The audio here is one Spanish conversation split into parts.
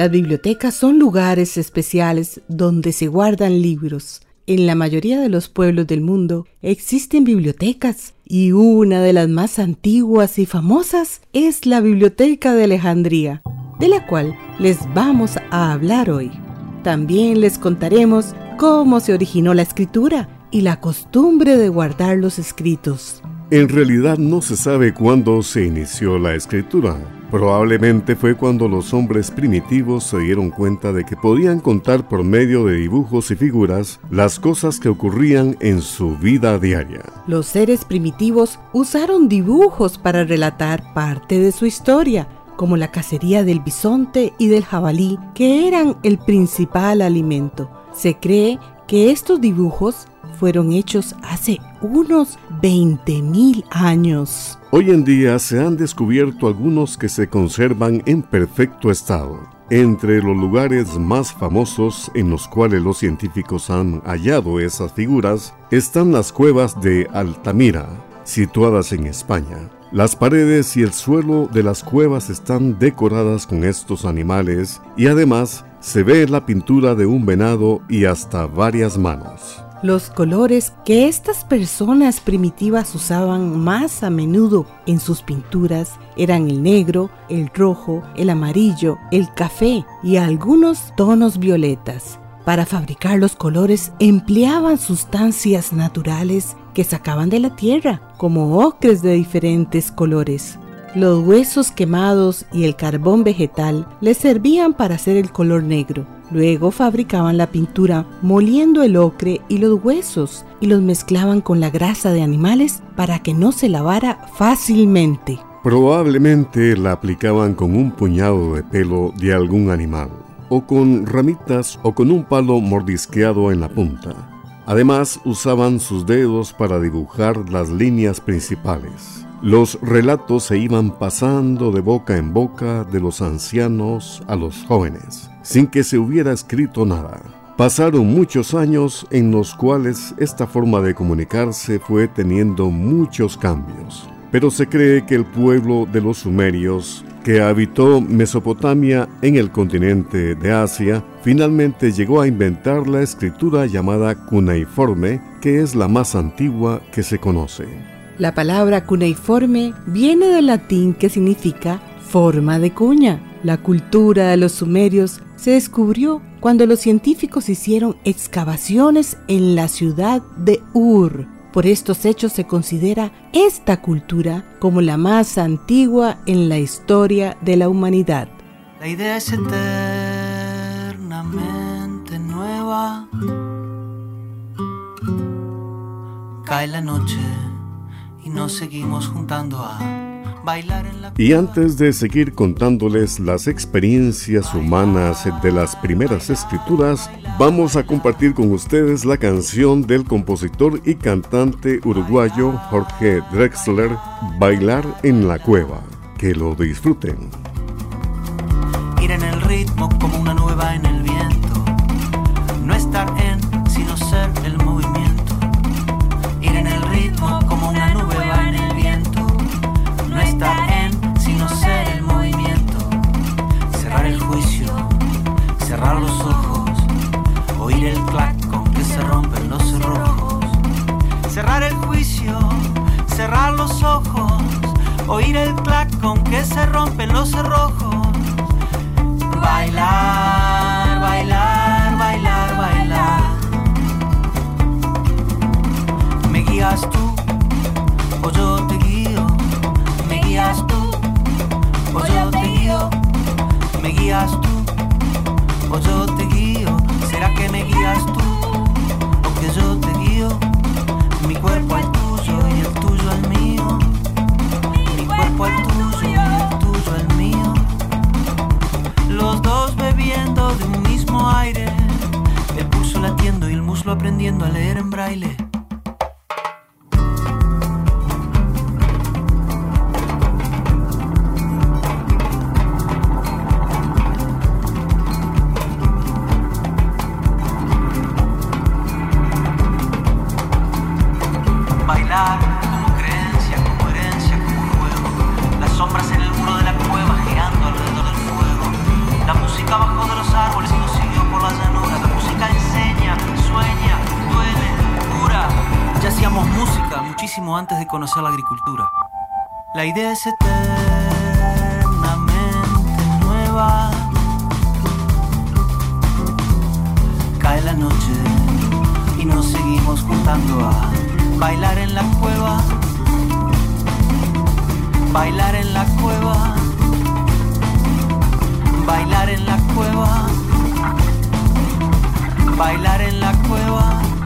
Las bibliotecas son lugares especiales donde se guardan libros. En la mayoría de los pueblos del mundo existen bibliotecas y una de las más antiguas y famosas es la Biblioteca de Alejandría, de la cual les vamos a hablar hoy. También les contaremos cómo se originó la escritura y la costumbre de guardar los escritos. En realidad no se sabe cuándo se inició la escritura. Probablemente fue cuando los hombres primitivos se dieron cuenta de que podían contar por medio de dibujos y figuras las cosas que ocurrían en su vida diaria. Los seres primitivos usaron dibujos para relatar parte de su historia, como la cacería del bisonte y del jabalí, que eran el principal alimento. Se cree que estos dibujos fueron hechos hace unos 20.000 años. Hoy en día se han descubierto algunos que se conservan en perfecto estado. Entre los lugares más famosos en los cuales los científicos han hallado esas figuras están las cuevas de Altamira, situadas en España. Las paredes y el suelo de las cuevas están decoradas con estos animales y además se ve la pintura de un venado y hasta varias manos. Los colores que estas personas primitivas usaban más a menudo en sus pinturas eran el negro, el rojo, el amarillo, el café y algunos tonos violetas. Para fabricar los colores empleaban sustancias naturales que sacaban de la tierra, como ocres de diferentes colores. Los huesos quemados y el carbón vegetal les servían para hacer el color negro. Luego fabricaban la pintura moliendo el ocre y los huesos y los mezclaban con la grasa de animales para que no se lavara fácilmente. Probablemente la aplicaban con un puñado de pelo de algún animal, o con ramitas o con un palo mordisqueado en la punta. Además usaban sus dedos para dibujar las líneas principales. Los relatos se iban pasando de boca en boca de los ancianos a los jóvenes, sin que se hubiera escrito nada. Pasaron muchos años en los cuales esta forma de comunicarse fue teniendo muchos cambios, pero se cree que el pueblo de los sumerios, que habitó Mesopotamia en el continente de Asia, finalmente llegó a inventar la escritura llamada cuneiforme, que es la más antigua que se conoce. La palabra cuneiforme viene del latín que significa forma de cuña. La cultura de los sumerios se descubrió cuando los científicos hicieron excavaciones en la ciudad de Ur. Por estos hechos se considera esta cultura como la más antigua en la historia de la humanidad. La idea es eternamente nueva. Cae la noche nos seguimos juntando a bailar en la... Y antes de seguir contándoles las experiencias humanas de las primeras escrituras, vamos a compartir con ustedes la canción del compositor y cantante uruguayo Jorge Drexler, Bailar en la Cueva. Que lo disfruten. Ir en el ritmo como una oír el clac que se rompen los cerrojos. Bailar, bailar, antes de conocer la agricultura. La idea es eternamente nueva. Cae la noche y nos seguimos juntando a bailar en la cueva. Bailar en la cueva. Bailar en la cueva. Bailar en la cueva.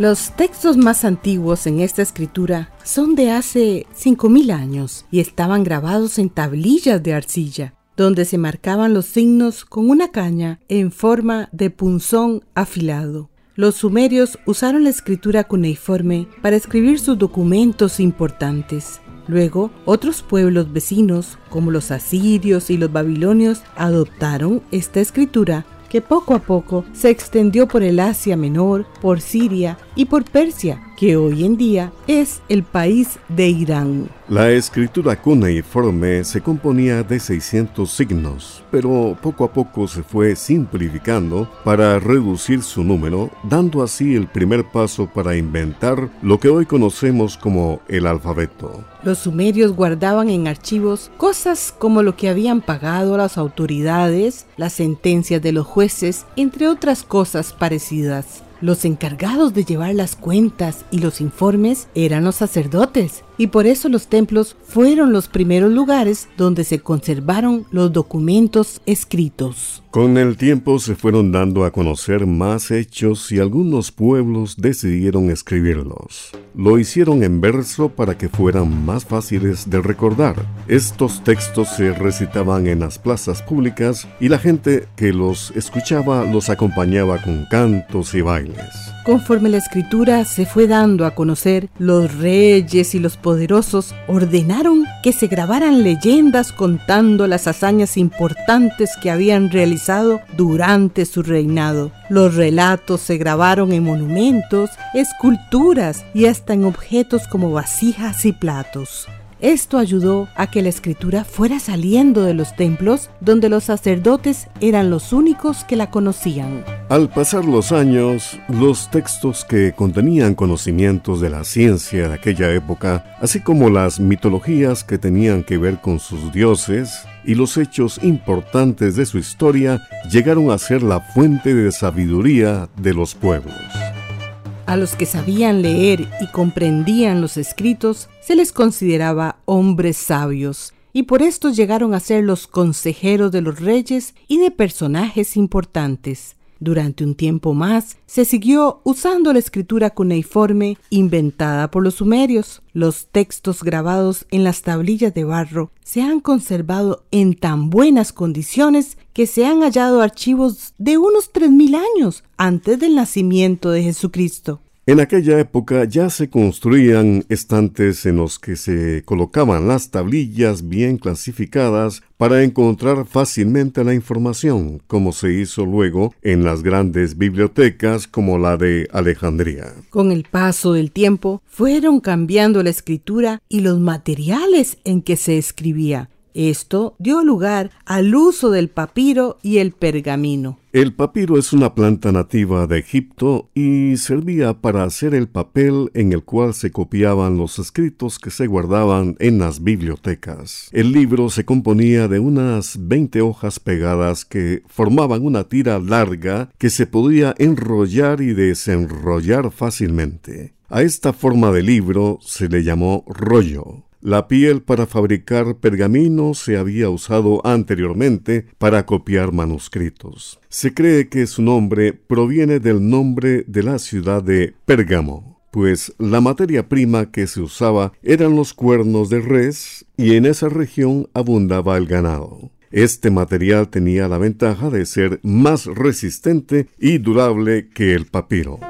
Los textos más antiguos en esta escritura son de hace 5.000 años y estaban grabados en tablillas de arcilla, donde se marcaban los signos con una caña en forma de punzón afilado. Los sumerios usaron la escritura cuneiforme para escribir sus documentos importantes. Luego, otros pueblos vecinos, como los asirios y los babilonios, adoptaron esta escritura que poco a poco se extendió por el Asia Menor, por Siria y por Persia, que hoy en día es el país de Irán. La escritura cuneiforme se componía de 600 signos, pero poco a poco se fue simplificando para reducir su número, dando así el primer paso para inventar lo que hoy conocemos como el alfabeto. Los sumerios guardaban en archivos cosas como lo que habían pagado las autoridades, las sentencias de los jueces, entre otras cosas parecidas. Los encargados de llevar las cuentas y los informes eran los sacerdotes, y por eso los templos fueron los primeros lugares donde se conservaron los documentos escritos. Con el tiempo se fueron dando a conocer más hechos y algunos pueblos decidieron escribirlos. Lo hicieron en verso para que fueran más fáciles de recordar. Estos textos se recitaban en las plazas públicas y la gente que los escuchaba los acompañaba con cantos y bailes. Conforme la escritura se fue dando a conocer, los reyes y los poderosos ordenaron que se grabaran leyendas contando las hazañas importantes que habían realizado durante su reinado. Los relatos se grabaron en monumentos, esculturas y hasta en objetos como vasijas y platos. Esto ayudó a que la escritura fuera saliendo de los templos donde los sacerdotes eran los únicos que la conocían. Al pasar los años, los textos que contenían conocimientos de la ciencia de aquella época, así como las mitologías que tenían que ver con sus dioses y los hechos importantes de su historia, llegaron a ser la fuente de sabiduría de los pueblos. A los que sabían leer y comprendían los escritos se les consideraba hombres sabios, y por esto llegaron a ser los consejeros de los reyes y de personajes importantes. Durante un tiempo más se siguió usando la escritura cuneiforme inventada por los sumerios. Los textos grabados en las tablillas de barro se han conservado en tan buenas condiciones que se han hallado archivos de unos 3.000 años antes del nacimiento de Jesucristo. En aquella época ya se construían estantes en los que se colocaban las tablillas bien clasificadas para encontrar fácilmente la información, como se hizo luego en las grandes bibliotecas como la de Alejandría. Con el paso del tiempo fueron cambiando la escritura y los materiales en que se escribía. Esto dio lugar al uso del papiro y el pergamino. El papiro es una planta nativa de Egipto y servía para hacer el papel en el cual se copiaban los escritos que se guardaban en las bibliotecas. El libro se componía de unas 20 hojas pegadas que formaban una tira larga que se podía enrollar y desenrollar fácilmente. A esta forma de libro se le llamó rollo. La piel para fabricar pergaminos se había usado anteriormente para copiar manuscritos. Se cree que su nombre proviene del nombre de la ciudad de Pérgamo, pues la materia prima que se usaba eran los cuernos de res y en esa región abundaba el ganado. Este material tenía la ventaja de ser más resistente y durable que el papiro.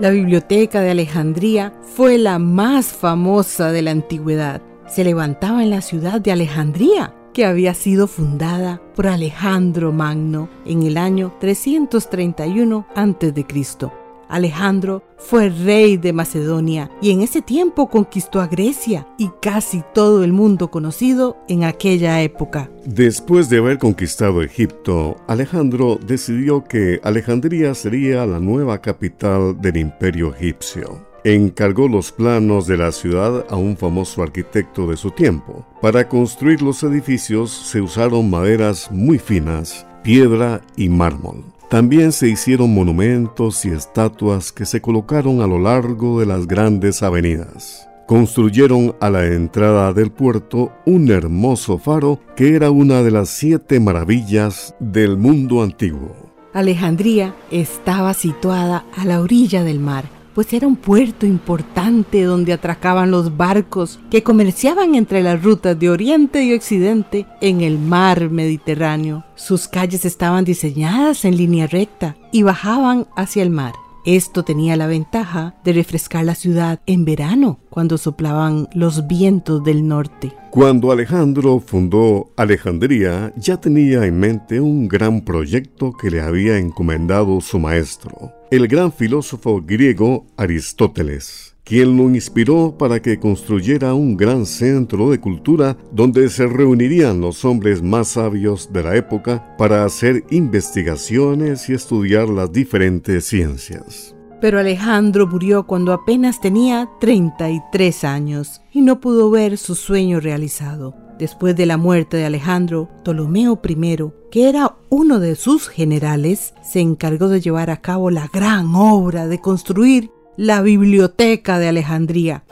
La biblioteca de Alejandría fue la más famosa de la antigüedad. Se levantaba en la ciudad de Alejandría, que había sido fundada por Alejandro Magno en el año 331 a.C. Alejandro fue rey de Macedonia y en ese tiempo conquistó a Grecia y casi todo el mundo conocido en aquella época. Después de haber conquistado Egipto, Alejandro decidió que Alejandría sería la nueva capital del imperio egipcio. Encargó los planos de la ciudad a un famoso arquitecto de su tiempo. Para construir los edificios se usaron maderas muy finas, piedra y mármol. También se hicieron monumentos y estatuas que se colocaron a lo largo de las grandes avenidas. Construyeron a la entrada del puerto un hermoso faro que era una de las siete maravillas del mundo antiguo. Alejandría estaba situada a la orilla del mar pues era un puerto importante donde atracaban los barcos que comerciaban entre las rutas de Oriente y Occidente en el mar Mediterráneo. Sus calles estaban diseñadas en línea recta y bajaban hacia el mar. Esto tenía la ventaja de refrescar la ciudad en verano, cuando soplaban los vientos del norte. Cuando Alejandro fundó Alejandría, ya tenía en mente un gran proyecto que le había encomendado su maestro, el gran filósofo griego Aristóteles quien lo inspiró para que construyera un gran centro de cultura donde se reunirían los hombres más sabios de la época para hacer investigaciones y estudiar las diferentes ciencias. Pero Alejandro murió cuando apenas tenía 33 años y no pudo ver su sueño realizado. Después de la muerte de Alejandro, Ptolomeo I, que era uno de sus generales, se encargó de llevar a cabo la gran obra de construir la biblioteca de Alejandría.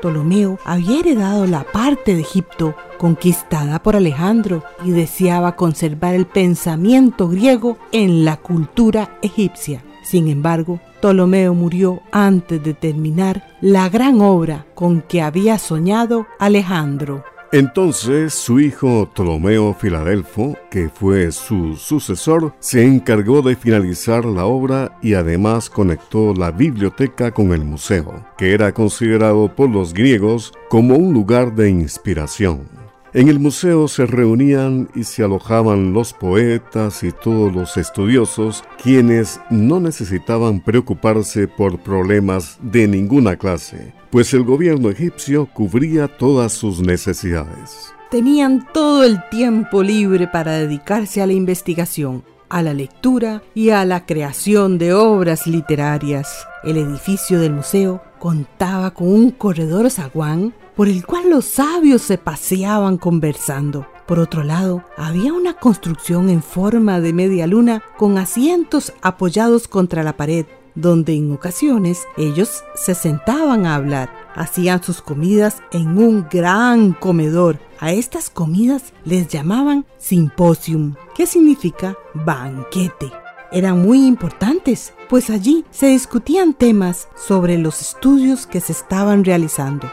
Ptolomeo había heredado la parte de Egipto conquistada por Alejandro y deseaba conservar el pensamiento griego en la cultura egipcia. Sin embargo, Ptolomeo murió antes de terminar la gran obra con que había soñado Alejandro. Entonces su hijo Ptolomeo Filadelfo, que fue su sucesor, se encargó de finalizar la obra y además conectó la biblioteca con el museo, que era considerado por los griegos como un lugar de inspiración. En el museo se reunían y se alojaban los poetas y todos los estudiosos, quienes no necesitaban preocuparse por problemas de ninguna clase, pues el gobierno egipcio cubría todas sus necesidades. Tenían todo el tiempo libre para dedicarse a la investigación, a la lectura y a la creación de obras literarias. El edificio del museo contaba con un corredor zaguán por el cual los sabios se paseaban conversando. Por otro lado, había una construcción en forma de media luna con asientos apoyados contra la pared, donde en ocasiones ellos se sentaban a hablar. Hacían sus comidas en un gran comedor. A estas comidas les llamaban simposium, que significa banquete eran muy importantes, pues allí se discutían temas sobre los estudios que se estaban realizando.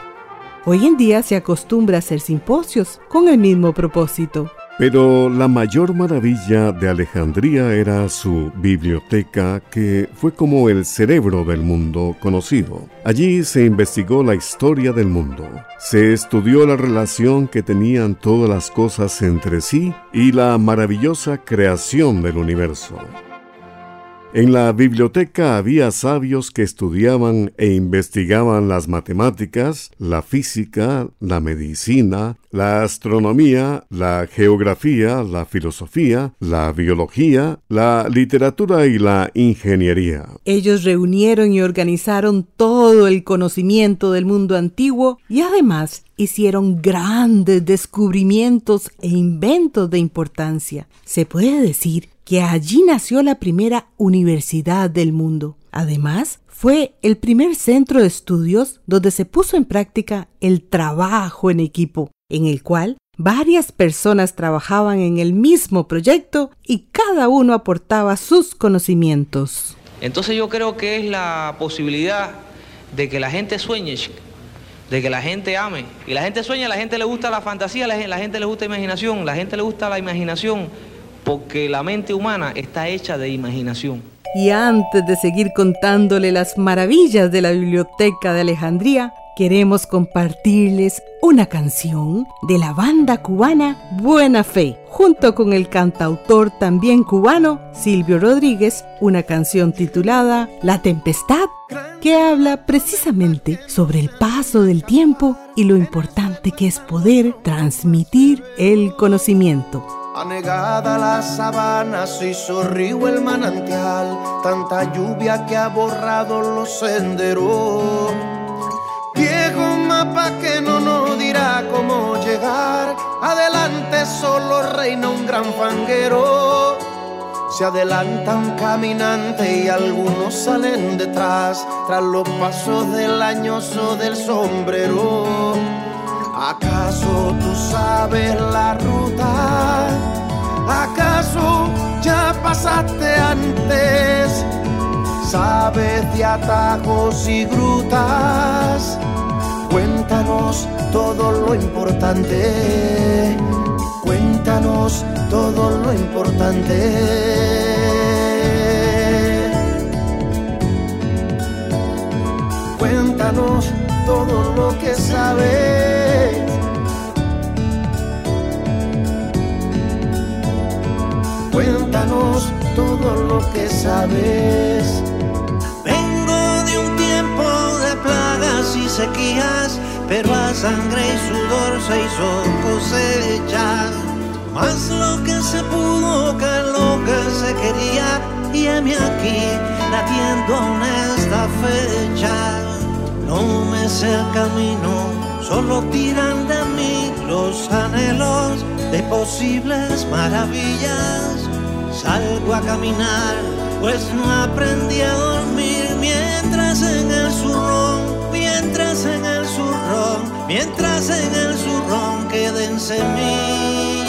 Hoy en día se acostumbra a hacer simposios con el mismo propósito. Pero la mayor maravilla de Alejandría era su biblioteca, que fue como el cerebro del mundo conocido. Allí se investigó la historia del mundo, se estudió la relación que tenían todas las cosas entre sí y la maravillosa creación del universo. En la biblioteca había sabios que estudiaban e investigaban las matemáticas, la física, la medicina, la astronomía, la geografía, la filosofía, la biología, la literatura y la ingeniería. Ellos reunieron y organizaron todo el conocimiento del mundo antiguo y además hicieron grandes descubrimientos e inventos de importancia. Se puede decir que allí nació la primera universidad del mundo. Además, fue el primer centro de estudios donde se puso en práctica el trabajo en equipo, en el cual varias personas trabajaban en el mismo proyecto y cada uno aportaba sus conocimientos. Entonces yo creo que es la posibilidad de que la gente sueñe, de que la gente ame. Y la gente sueña, la gente le gusta la fantasía, a la gente le gusta la imaginación, la gente le gusta la imaginación porque la mente humana está hecha de imaginación. Y antes de seguir contándole las maravillas de la biblioteca de Alejandría, queremos compartirles una canción de la banda cubana Buena Fe, junto con el cantautor también cubano Silvio Rodríguez, una canción titulada La Tempestad, que habla precisamente sobre el paso del tiempo y lo importante que es poder transmitir el conocimiento. Anegada la sabana, se hizo río el manantial, tanta lluvia que ha borrado los senderos. Viejo mapa que no nos dirá cómo llegar, adelante solo reina un gran fanguero. Se adelanta un caminante y algunos salen detrás, tras los pasos del añoso del sombrero. ¿Acaso tú sabes la ruta? ¿Acaso ya pasaste antes? ¿Sabes de atajos y grutas? Cuéntanos todo lo importante. Cuéntanos todo lo importante. Cuéntanos todo lo que sabes. Cuéntanos todo lo que sabes. Vengo de un tiempo de plagas y sequías, pero a sangre y sudor se hizo cosecha. Más lo que se pudo que lo que se quería, y heme aquí latiendo en esta fecha. No me sé el camino, solo tiran de mí los anhelos de posibles maravillas. Salgo a caminar, pues no aprendí a dormir mientras en el zurrón, mientras en el zurrón, mientras en el zurrón queden semillas.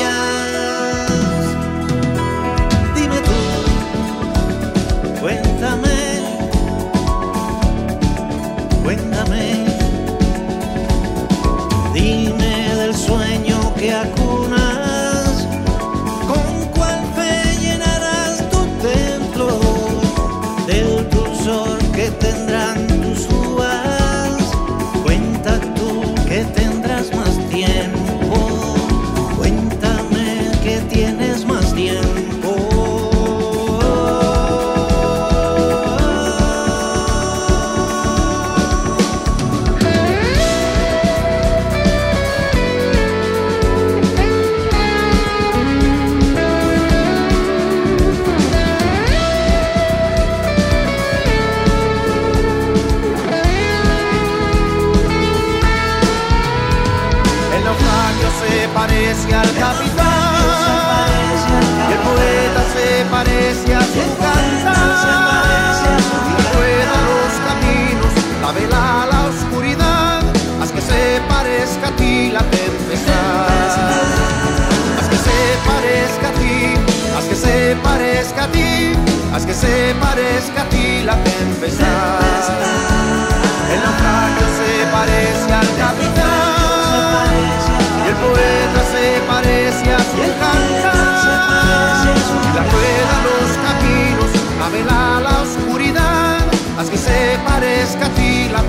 El naufragio se parece al capitán. Y el poeta se parece a su cantar. La rueda los caminos, la vela la oscuridad. Haz que se parezca a ti la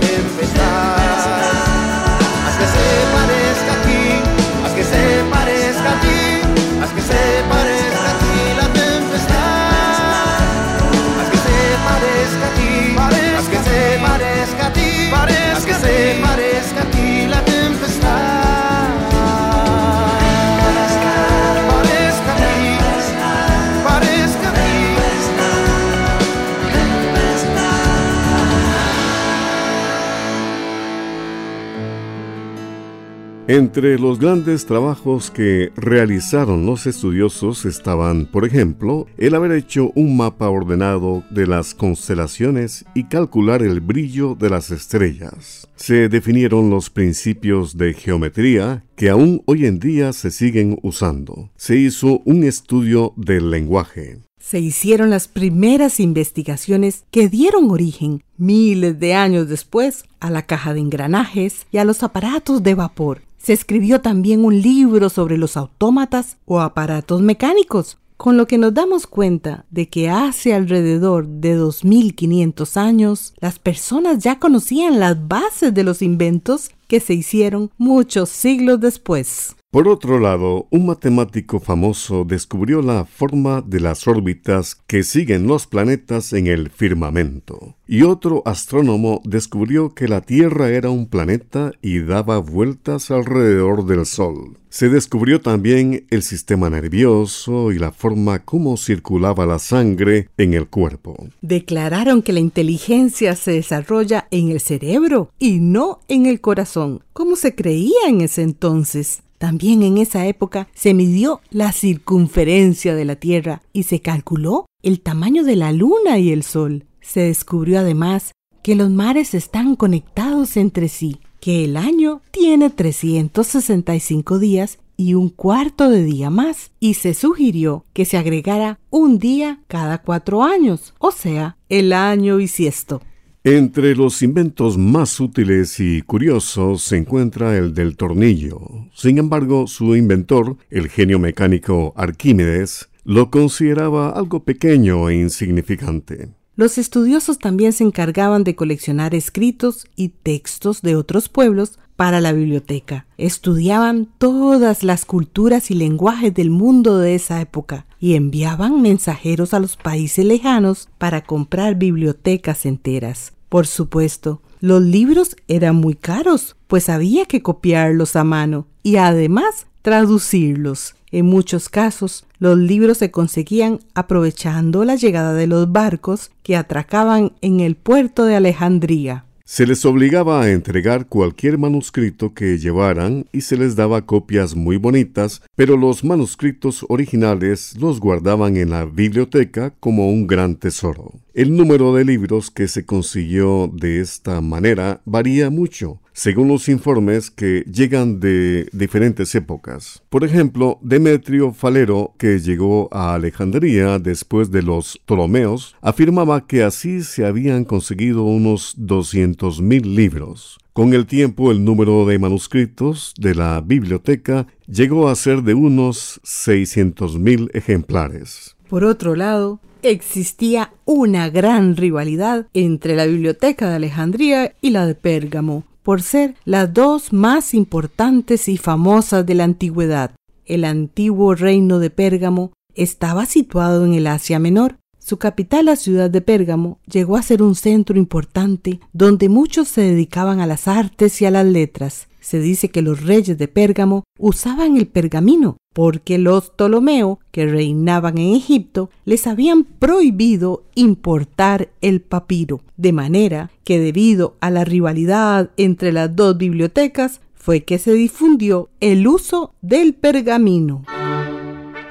Entre los grandes trabajos que realizaron los estudiosos estaban, por ejemplo, el haber hecho un mapa ordenado de las constelaciones y calcular el brillo de las estrellas. Se definieron los principios de geometría que aún hoy en día se siguen usando. Se hizo un estudio del lenguaje se hicieron las primeras investigaciones que dieron origen, miles de años después, a la caja de engranajes y a los aparatos de vapor. Se escribió también un libro sobre los autómatas o aparatos mecánicos, con lo que nos damos cuenta de que hace alrededor de 2500 años las personas ya conocían las bases de los inventos que se hicieron muchos siglos después. Por otro lado, un matemático famoso descubrió la forma de las órbitas que siguen los planetas en el firmamento, y otro astrónomo descubrió que la Tierra era un planeta y daba vueltas alrededor del Sol. Se descubrió también el sistema nervioso y la forma como circulaba la sangre en el cuerpo. Declararon que la inteligencia se desarrolla en el cerebro y no en el corazón, como se creía en ese entonces. También en esa época se midió la circunferencia de la Tierra y se calculó el tamaño de la Luna y el Sol. Se descubrió además que los mares están conectados entre sí, que el año tiene 365 días y un cuarto de día más, y se sugirió que se agregara un día cada cuatro años, o sea, el año bisiesto. Entre los inventos más útiles y curiosos se encuentra el del tornillo. Sin embargo, su inventor, el genio mecánico Arquímedes, lo consideraba algo pequeño e insignificante. Los estudiosos también se encargaban de coleccionar escritos y textos de otros pueblos para la biblioteca. Estudiaban todas las culturas y lenguajes del mundo de esa época y enviaban mensajeros a los países lejanos para comprar bibliotecas enteras. Por supuesto, los libros eran muy caros, pues había que copiarlos a mano y además traducirlos. En muchos casos, los libros se conseguían aprovechando la llegada de los barcos que atracaban en el puerto de Alejandría. Se les obligaba a entregar cualquier manuscrito que llevaran y se les daba copias muy bonitas, pero los manuscritos originales los guardaban en la biblioteca como un gran tesoro. El número de libros que se consiguió de esta manera varía mucho, según los informes que llegan de diferentes épocas. Por ejemplo, Demetrio Falero, que llegó a Alejandría después de los Ptolomeos, afirmaba que así se habían conseguido unos 200.000 libros. Con el tiempo, el número de manuscritos de la biblioteca llegó a ser de unos 600.000 ejemplares. Por otro lado, existía una gran rivalidad entre la Biblioteca de Alejandría y la de Pérgamo, por ser las dos más importantes y famosas de la antigüedad. El antiguo reino de Pérgamo estaba situado en el Asia Menor. Su capital, la ciudad de Pérgamo, llegó a ser un centro importante donde muchos se dedicaban a las artes y a las letras. Se dice que los reyes de Pérgamo usaban el pergamino porque los Ptolomeo, que reinaban en Egipto, les habían prohibido importar el papiro, de manera que debido a la rivalidad entre las dos bibliotecas fue que se difundió el uso del pergamino.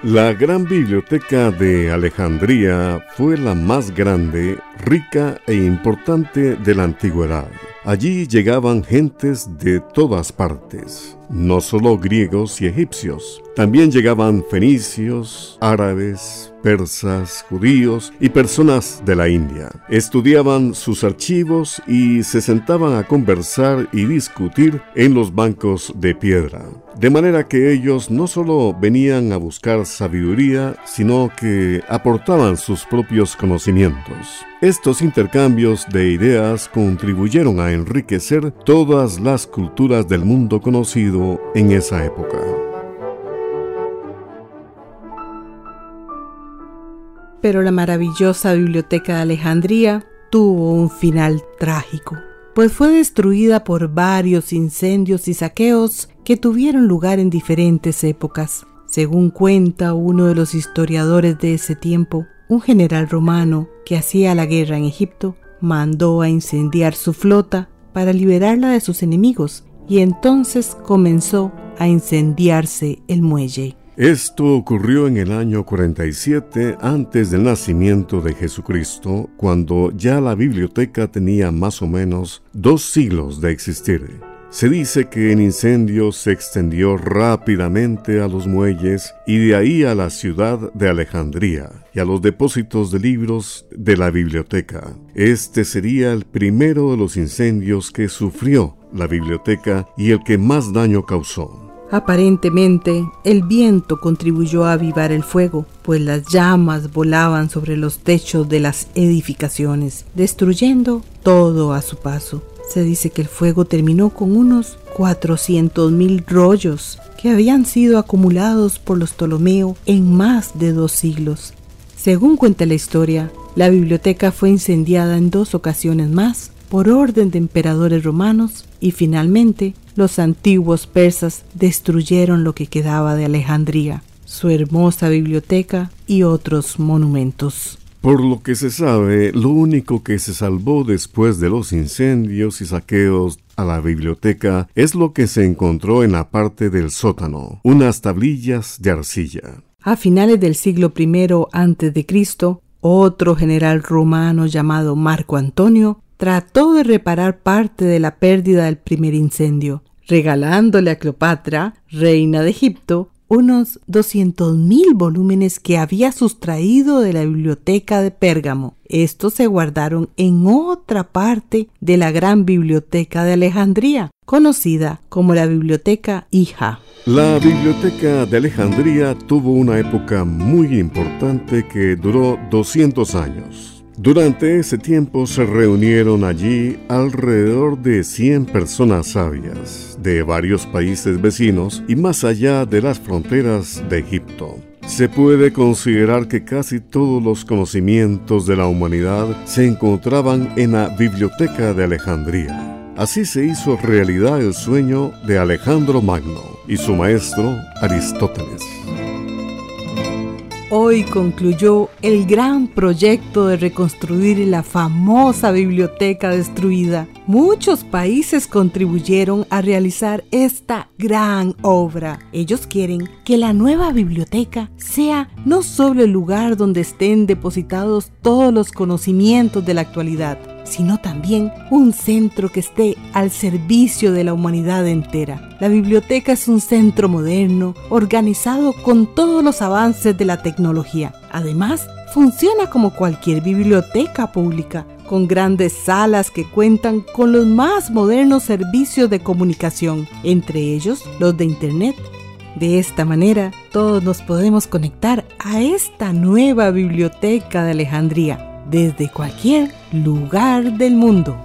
La gran biblioteca de Alejandría fue la más grande, rica e importante de la antigüedad. Allí llegaban gentes de todas partes, no solo griegos y egipcios, también llegaban fenicios, árabes, persas, judíos y personas de la India. Estudiaban sus archivos y se sentaban a conversar y discutir en los bancos de piedra. De manera que ellos no solo venían a buscar sabiduría, sino que aportaban sus propios conocimientos. Estos intercambios de ideas contribuyeron a enriquecer todas las culturas del mundo conocido en esa época. Pero la maravillosa biblioteca de Alejandría tuvo un final trágico, pues fue destruida por varios incendios y saqueos que tuvieron lugar en diferentes épocas. Según cuenta uno de los historiadores de ese tiempo, un general romano que hacía la guerra en Egipto mandó a incendiar su flota para liberarla de sus enemigos y entonces comenzó a incendiarse el muelle. Esto ocurrió en el año 47 antes del nacimiento de Jesucristo, cuando ya la biblioteca tenía más o menos dos siglos de existir. Se dice que el incendio se extendió rápidamente a los muelles y de ahí a la ciudad de Alejandría y a los depósitos de libros de la biblioteca. Este sería el primero de los incendios que sufrió la biblioteca y el que más daño causó. Aparentemente, el viento contribuyó a avivar el fuego, pues las llamas volaban sobre los techos de las edificaciones, destruyendo todo a su paso. Se dice que el fuego terminó con unos 400.000 rollos que habían sido acumulados por los Ptolomeo en más de dos siglos. Según cuenta la historia, la biblioteca fue incendiada en dos ocasiones más por orden de emperadores romanos y finalmente los antiguos persas destruyeron lo que quedaba de Alejandría, su hermosa biblioteca y otros monumentos. Por lo que se sabe, lo único que se salvó después de los incendios y saqueos a la biblioteca es lo que se encontró en la parte del sótano, unas tablillas de arcilla. A finales del siglo I a.C., otro general romano llamado Marco Antonio trató de reparar parte de la pérdida del primer incendio, regalándole a Cleopatra, reina de Egipto, unos 200.000 volúmenes que había sustraído de la biblioteca de Pérgamo. Estos se guardaron en otra parte de la gran biblioteca de Alejandría, conocida como la Biblioteca Hija. La Biblioteca de Alejandría tuvo una época muy importante que duró 200 años. Durante ese tiempo se reunieron allí alrededor de 100 personas sabias de varios países vecinos y más allá de las fronteras de Egipto. Se puede considerar que casi todos los conocimientos de la humanidad se encontraban en la Biblioteca de Alejandría. Así se hizo realidad el sueño de Alejandro Magno y su maestro Aristóteles. Hoy concluyó el gran proyecto de reconstruir la famosa biblioteca destruida. Muchos países contribuyeron a realizar esta gran obra. Ellos quieren que la nueva biblioteca sea no solo el lugar donde estén depositados todos los conocimientos de la actualidad, sino también un centro que esté al servicio de la humanidad entera. La biblioteca es un centro moderno, organizado con todos los avances de la tecnología. Además, funciona como cualquier biblioteca pública, con grandes salas que cuentan con los más modernos servicios de comunicación, entre ellos los de Internet. De esta manera, todos nos podemos conectar a esta nueva biblioteca de Alejandría desde cualquier lugar del mundo.